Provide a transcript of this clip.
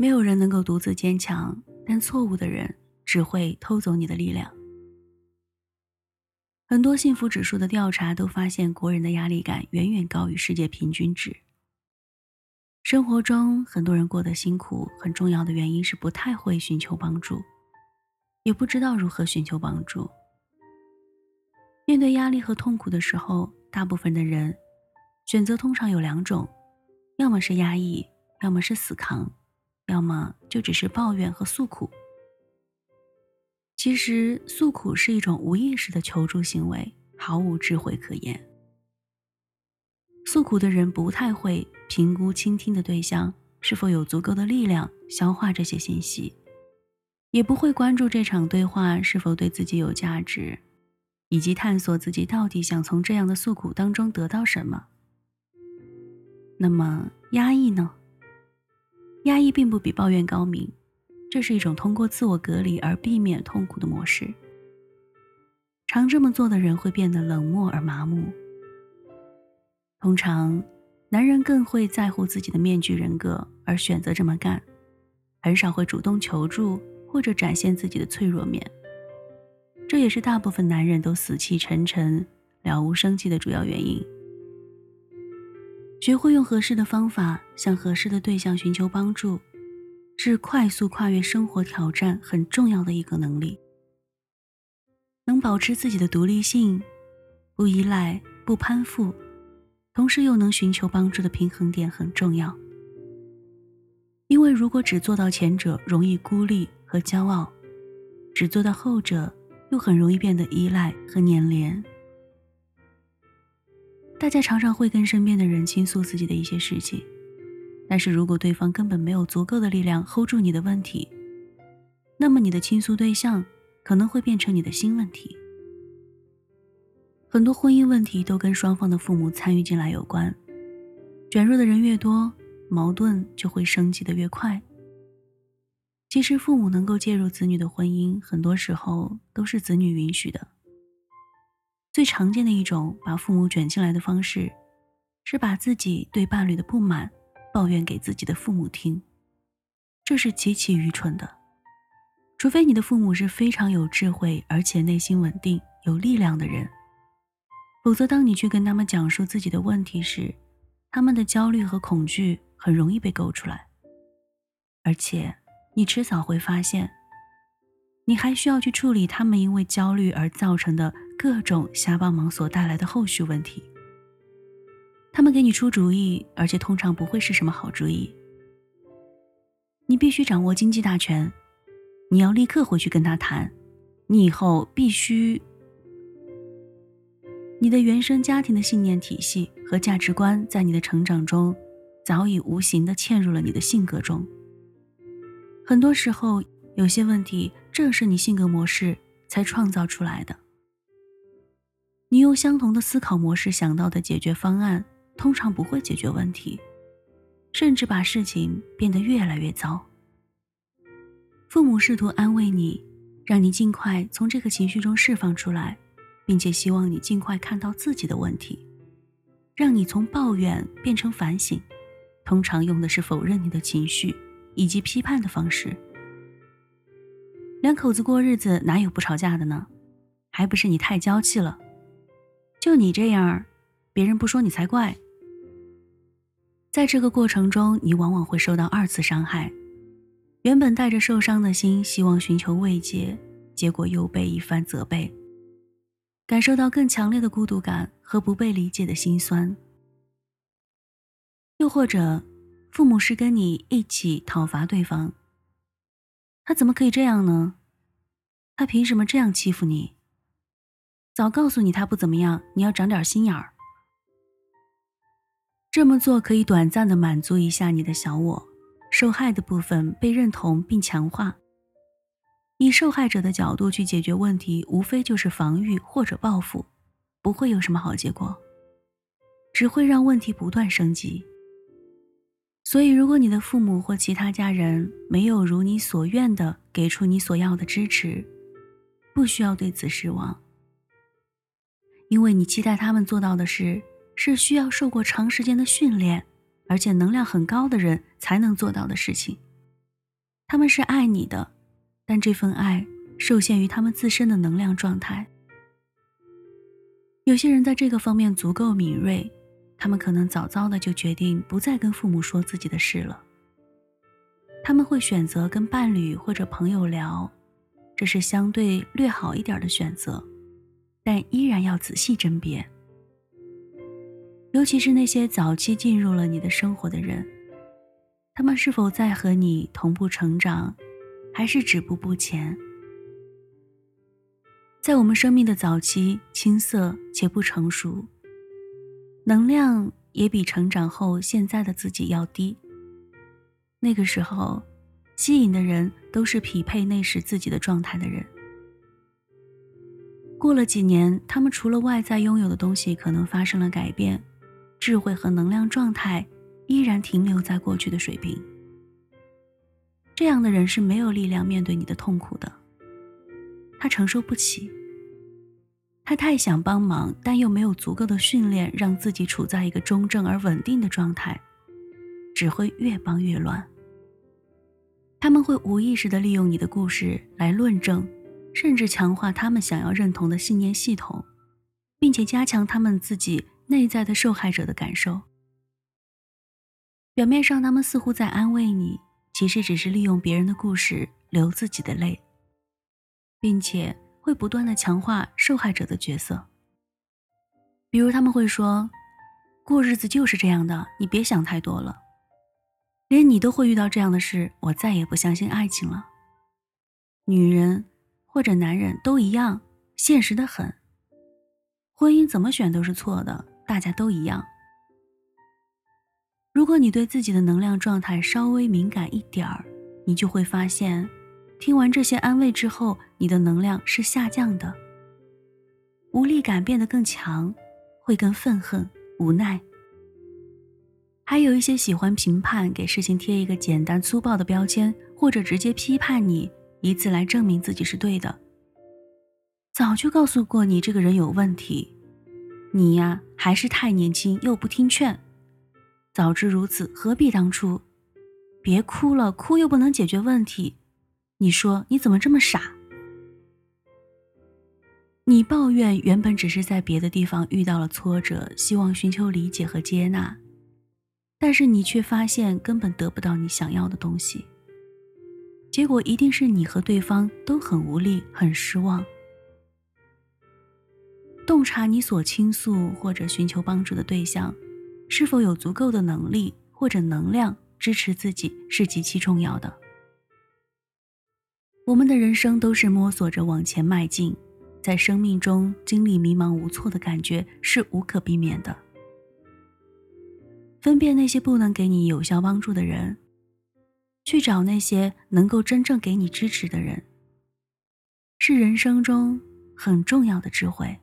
没有人能够独自坚强，但错误的人只会偷走你的力量。很多幸福指数的调查都发现，国人的压力感远远高于世界平均值。生活中，很多人过得辛苦，很重要的原因是不太会寻求帮助，也不知道如何寻求帮助。面对压力和痛苦的时候，大部分的人选择通常有两种：要么是压抑，要么是死扛，要么就只是抱怨和诉苦。其实，诉苦是一种无意识的求助行为，毫无智慧可言。诉苦的人不太会评估倾听的对象是否有足够的力量消化这些信息，也不会关注这场对话是否对自己有价值，以及探索自己到底想从这样的诉苦当中得到什么。那么，压抑呢？压抑并不比抱怨高明。这是一种通过自我隔离而避免痛苦的模式。常这么做的人会变得冷漠而麻木。通常，男人更会在乎自己的面具人格而选择这么干，很少会主动求助或者展现自己的脆弱面。这也是大部分男人都死气沉沉、了无生气的主要原因。学会用合适的方法向合适的对象寻求帮助。是快速跨越生活挑战很重要的一个能力。能保持自己的独立性，不依赖、不攀附，同时又能寻求帮助的平衡点很重要。因为如果只做到前者，容易孤立和骄傲；只做到后者，又很容易变得依赖和粘连。大家常常会跟身边的人倾诉自己的一些事情。但是如果对方根本没有足够的力量 hold 住你的问题，那么你的倾诉对象可能会变成你的新问题。很多婚姻问题都跟双方的父母参与进来有关，卷入的人越多，矛盾就会升级的越快。其实父母能够介入子女的婚姻，很多时候都是子女允许的。最常见的一种把父母卷进来的方式，是把自己对伴侣的不满。抱怨给自己的父母听，这是极其愚蠢的。除非你的父母是非常有智慧，而且内心稳定、有力量的人，否则当你去跟他们讲述自己的问题时，他们的焦虑和恐惧很容易被勾出来，而且你迟早会发现，你还需要去处理他们因为焦虑而造成的各种瞎帮忙所带来的后续问题。他们给你出主意，而且通常不会是什么好主意。你必须掌握经济大权，你要立刻回去跟他谈。你以后必须，你的原生家庭的信念体系和价值观，在你的成长中早已无形的嵌入了你的性格中。很多时候，有些问题正是你性格模式才创造出来的。你用相同的思考模式想到的解决方案。通常不会解决问题，甚至把事情变得越来越糟。父母试图安慰你，让你尽快从这个情绪中释放出来，并且希望你尽快看到自己的问题，让你从抱怨变成反省。通常用的是否认你的情绪以及批判的方式。两口子过日子哪有不吵架的呢？还不是你太娇气了？就你这样，别人不说你才怪。在这个过程中，你往往会受到二次伤害。原本带着受伤的心，希望寻求慰藉，结果又被一番责备，感受到更强烈的孤独感和不被理解的心酸。又或者，父母是跟你一起讨伐对方。他怎么可以这样呢？他凭什么这样欺负你？早告诉你他不怎么样，你要长点心眼儿。这么做可以短暂的满足一下你的小我，受害的部分被认同并强化。以受害者的角度去解决问题，无非就是防御或者报复，不会有什么好结果，只会让问题不断升级。所以，如果你的父母或其他家人没有如你所愿的给出你所要的支持，不需要对此失望，因为你期待他们做到的事。是需要受过长时间的训练，而且能量很高的人才能做到的事情。他们是爱你的，但这份爱受限于他们自身的能量状态。有些人在这个方面足够敏锐，他们可能早早的就决定不再跟父母说自己的事了。他们会选择跟伴侣或者朋友聊，这是相对略好一点的选择，但依然要仔细甄别。尤其是那些早期进入了你的生活的人。他们是否在和你同步成长，还是止步不前？在我们生命的早期，青涩且不成熟，能量也比成长后现在的自己要低。那个时候，吸引的人都是匹配那时自己的状态的人。过了几年，他们除了外在拥有的东西可能发生了改变，智慧和能量状态。依然停留在过去的水平。这样的人是没有力量面对你的痛苦的，他承受不起。他太想帮忙，但又没有足够的训练让自己处在一个中正而稳定的状态，只会越帮越乱。他们会无意识地利用你的故事来论证，甚至强化他们想要认同的信念系统，并且加强他们自己内在的受害者的感受。表面上，他们似乎在安慰你，其实只是利用别人的故事流自己的泪，并且会不断的强化受害者的角色。比如，他们会说：“过日子就是这样的，你别想太多了。连你都会遇到这样的事，我再也不相信爱情了。女人或者男人都一样，现实的很。婚姻怎么选都是错的，大家都一样。”如果你对自己的能量状态稍微敏感一点儿，你就会发现，听完这些安慰之后，你的能量是下降的，无力感变得更强，会更愤恨、无奈。还有一些喜欢评判，给事情贴一个简单粗暴的标签，或者直接批判你，以此来证明自己是对的。早就告诉过你这个人有问题，你呀还是太年轻，又不听劝。早知如此，何必当初？别哭了，哭又不能解决问题。你说你怎么这么傻？你抱怨原本只是在别的地方遇到了挫折，希望寻求理解和接纳，但是你却发现根本得不到你想要的东西。结果一定是你和对方都很无力、很失望。洞察你所倾诉或者寻求帮助的对象。是否有足够的能力或者能量支持自己是极其重要的。我们的人生都是摸索着往前迈进，在生命中经历迷茫无措的感觉是无可避免的。分辨那些不能给你有效帮助的人，去找那些能够真正给你支持的人，是人生中很重要的智慧。